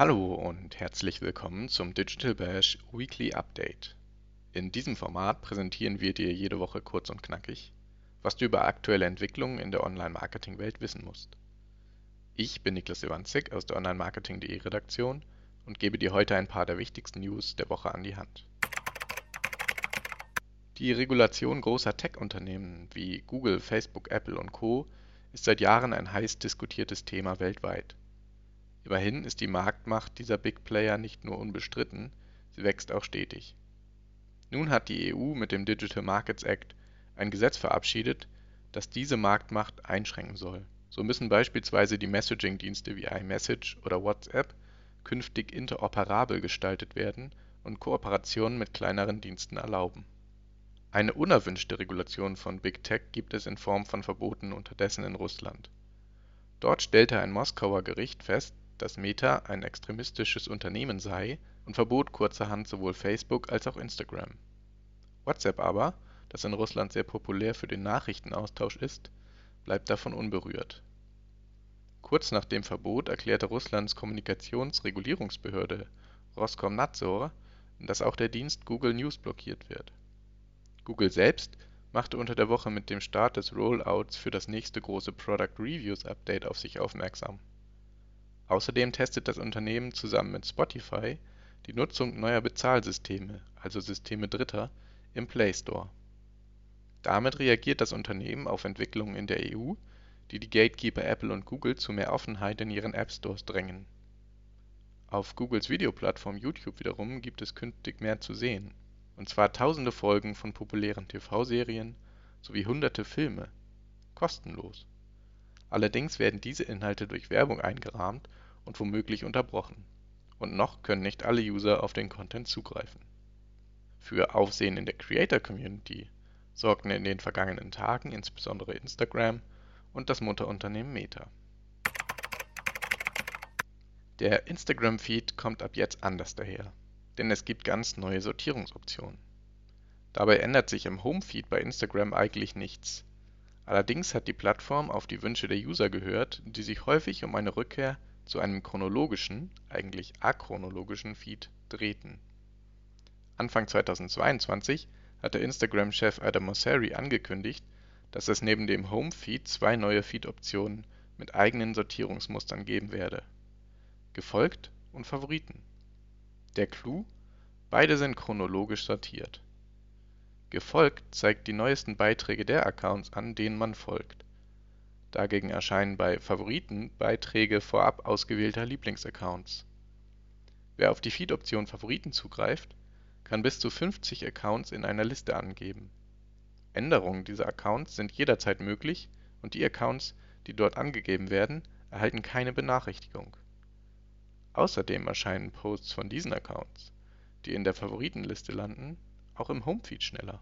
Hallo und herzlich willkommen zum Digital Bash Weekly Update. In diesem Format präsentieren wir dir jede Woche kurz und knackig, was du über aktuelle Entwicklungen in der Online-Marketing-Welt wissen musst. Ich bin Niklas Iwanzig aus der Online-Marketing.de Redaktion und gebe dir heute ein paar der wichtigsten News der Woche an die Hand. Die Regulation großer Tech-Unternehmen wie Google, Facebook, Apple und Co. ist seit Jahren ein heiß diskutiertes Thema weltweit. Immerhin ist die Marktmacht dieser Big Player nicht nur unbestritten, sie wächst auch stetig. Nun hat die EU mit dem Digital Markets Act ein Gesetz verabschiedet, das diese Marktmacht einschränken soll. So müssen beispielsweise die Messaging-Dienste wie iMessage oder WhatsApp künftig interoperabel gestaltet werden und Kooperationen mit kleineren Diensten erlauben. Eine unerwünschte Regulation von Big Tech gibt es in Form von Verboten unterdessen in Russland. Dort stellte ein Moskauer Gericht fest dass Meta ein extremistisches Unternehmen sei und verbot kurzerhand sowohl Facebook als auch Instagram. WhatsApp aber, das in Russland sehr populär für den Nachrichtenaustausch ist, bleibt davon unberührt. Kurz nach dem Verbot erklärte Russlands Kommunikationsregulierungsbehörde Roskomnadzor, dass auch der Dienst Google News blockiert wird. Google selbst machte unter der Woche mit dem Start des Rollouts für das nächste große Product Reviews Update auf sich aufmerksam Außerdem testet das Unternehmen zusammen mit Spotify die Nutzung neuer Bezahlsysteme also Systeme Dritter) im Play Store. Damit reagiert das Unternehmen auf Entwicklungen in der EU, die die Gatekeeper Apple und Google zu mehr Offenheit in ihren App-Stores drängen. Auf Googles Videoplattform YouTube wiederum gibt es künftig mehr zu sehen, und zwar tausende Folgen von populären TV-Serien sowie hunderte Filme – kostenlos. Allerdings werden diese Inhalte durch Werbung eingerahmt und womöglich unterbrochen. Und noch können nicht alle User auf den Content zugreifen. Für Aufsehen in der Creator-Community sorgten in den vergangenen Tagen insbesondere Instagram und das Mutterunternehmen Meta. Der Instagram-Feed kommt ab jetzt anders daher, denn es gibt ganz neue Sortierungsoptionen. Dabei ändert sich im Home-Feed bei Instagram eigentlich nichts. Allerdings hat die Plattform auf die Wünsche der User gehört, die sich häufig um eine Rückkehr zu einem chronologischen (eigentlich achronologischen) Feed drehten. Anfang 2022 hatte Instagram-Chef Adam Mosseri angekündigt, dass es neben dem Home-Feed zwei neue Feed-Optionen mit eigenen Sortierungsmustern geben werde: Gefolgt und Favoriten. Der Clou: Beide sind chronologisch sortiert. Gefolgt zeigt die neuesten Beiträge der Accounts an, denen man folgt Dagegen erscheinen bei Favoriten Beiträge vorab ausgewählter Lieblingsaccounts. Wer auf die Feed-Option Favoriten zugreift, kann bis zu 50 Accounts in einer Liste angeben. Änderungen dieser Accounts sind jederzeit möglich und die Accounts, die dort angegeben werden, erhalten keine Benachrichtigung. Außerdem erscheinen Posts von diesen Accounts, die in der Favoritenliste landen, auch im Homefeed schneller.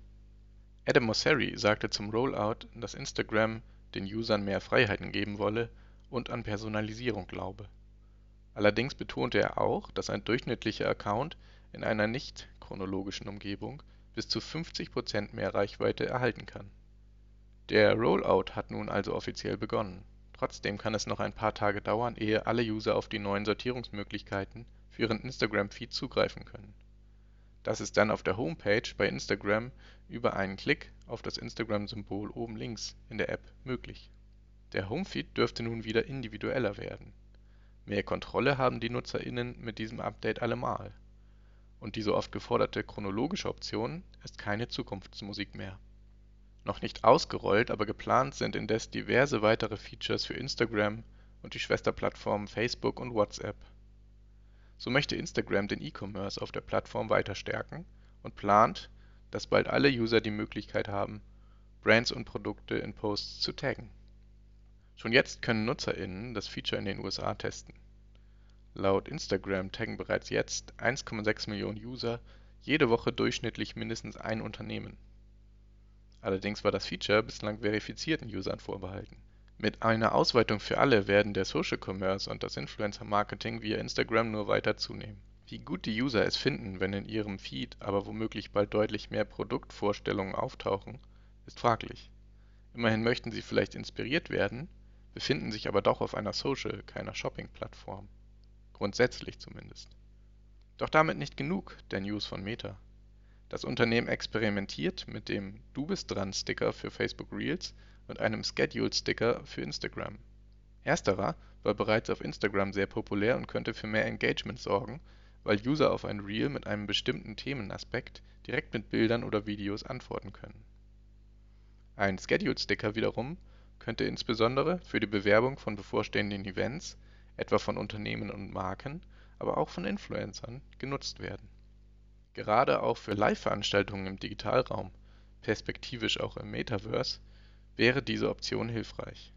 Adam Mosseri sagte zum Rollout, dass Instagram den Usern mehr Freiheiten geben wolle und an Personalisierung glaube. Allerdings betonte er auch, dass ein durchschnittlicher Account in einer nicht-chronologischen Umgebung bis zu 50 Prozent mehr Reichweite erhalten kann. Der Rollout hat nun also offiziell begonnen. Trotzdem kann es noch ein paar Tage dauern, ehe alle User auf die neuen Sortierungsmöglichkeiten für ihren Instagram-Feed zugreifen können das ist dann auf der Homepage bei Instagram über einen Klick auf das Instagram-Symbol oben links in der App möglich. Der Homefeed dürfte nun wieder individueller werden. Mehr Kontrolle haben die NutzerInnen mit diesem Update allemal. Und die so oft geforderte chronologische Option ist keine Zukunftsmusik mehr. Noch nicht ausgerollt, aber geplant sind indes diverse weitere Features für Instagram und die Schwesterplattformen Facebook und WhatsApp so möchte Instagram den E-Commerce auf der Plattform weiter stärken und plant, dass bald alle User die Möglichkeit haben, Brands und Produkte in Posts zu taggen. Schon jetzt können NutzerInnen das Feature in den USA testen. Laut Instagram taggen bereits jetzt 1,6 Millionen User jede Woche durchschnittlich mindestens ein Unternehmen. Allerdings war das Feature bislang verifizierten Usern vorbehalten mit einer Ausweitung für alle werden der Social Commerce und das Influencer Marketing via Instagram nur weiter zunehmen. Wie gut die User es finden, wenn in ihrem Feed aber womöglich bald deutlich mehr Produktvorstellungen auftauchen, ist fraglich. Immerhin möchten sie vielleicht inspiriert werden, befinden sich aber doch auf einer Social, keiner Shopping-Plattform. Grundsätzlich zumindest. Doch damit nicht genug der News von Meta. Das Unternehmen experimentiert mit dem Du bist dran Sticker für Facebook Reels und einem Scheduled Sticker für Instagram. Ersterer war bereits auf Instagram sehr populär und könnte für mehr Engagement sorgen weil User auf ein Reel mit einem bestimmten Themenaspekt direkt mit Bildern oder Videos antworten können. Ein Scheduled-Sticker wiederum könnte insbesondere für die Bewerbung von bevorstehenden Events, etwa von Unternehmen und Marken, aber auch von Influencern, genutzt werden. Gerade auch für Live-Veranstaltungen im Digitalraum, perspektivisch auch im Metaverse, wäre diese Option hilfreich.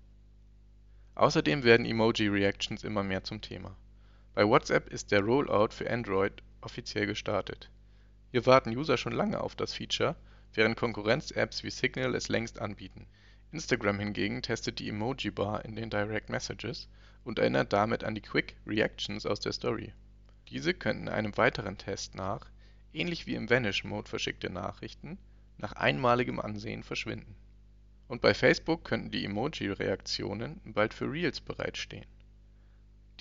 Außerdem werden Emoji-Reactions immer mehr zum Thema bei WhatsApp ist der Rollout für Android offiziell gestartet. Hier warten User schon lange auf das Feature, während Konkurrenz-Apps wie Signal es längst anbieten. Instagram hingegen testet die Emoji-Bar in den Direct Messages und erinnert damit an die Quick Reactions aus der Story. Diese könnten einem weiteren Test nach, ähnlich wie im Vanish-Mode verschickte Nachrichten, nach einmaligem Ansehen verschwinden. Und bei Facebook könnten die Emoji-Reaktionen bald für Reels bereitstehen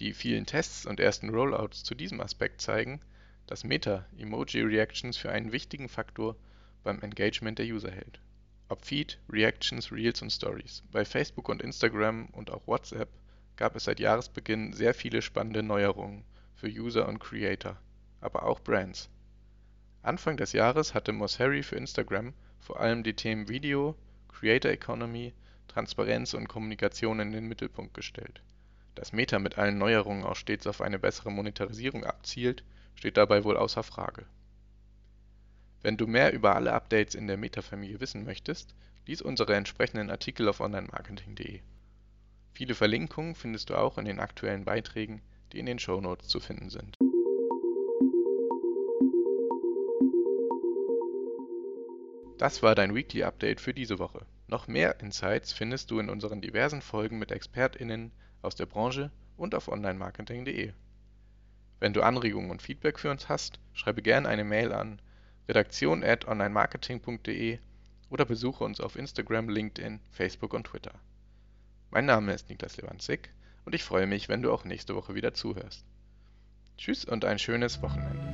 die vielen Tests und ersten Rollouts zu diesem Aspekt zeigen, dass Meta Emoji-Reactions für einen wichtigen Faktor beim Engagement der User hält. Ob Feed, Reactions, Reels und Stories. Bei Facebook und Instagram und auch WhatsApp gab es seit Jahresbeginn sehr viele spannende Neuerungen für User und Creator, aber auch Brands. Anfang des Jahres hatte Mosseri für Instagram vor allem die Themen Video, Creator Economy, Transparenz und Kommunikation in den Mittelpunkt gestellt dass Meta mit allen Neuerungen auch stets auf eine bessere Monetarisierung abzielt, steht dabei wohl außer Frage. Wenn du mehr über alle Updates in der Meta-Familie wissen möchtest, lies unsere entsprechenden Artikel auf onlinemarketing.de. Viele Verlinkungen findest du auch in den aktuellen Beiträgen, die in den Shownotes zu finden sind. Das war dein Weekly Update für diese Woche. Noch mehr Insights findest du in unseren diversen Folgen mit ExpertInnen aus der Branche und auf onlinemarketing.de. Wenn du Anregungen und Feedback für uns hast, schreibe gerne eine Mail an redaktion@onlinemarketing.de oder besuche uns auf Instagram, LinkedIn, Facebook und Twitter. Mein Name ist Niklas Lewandzig und ich freue mich, wenn du auch nächste Woche wieder zuhörst. Tschüss und ein schönes Wochenende.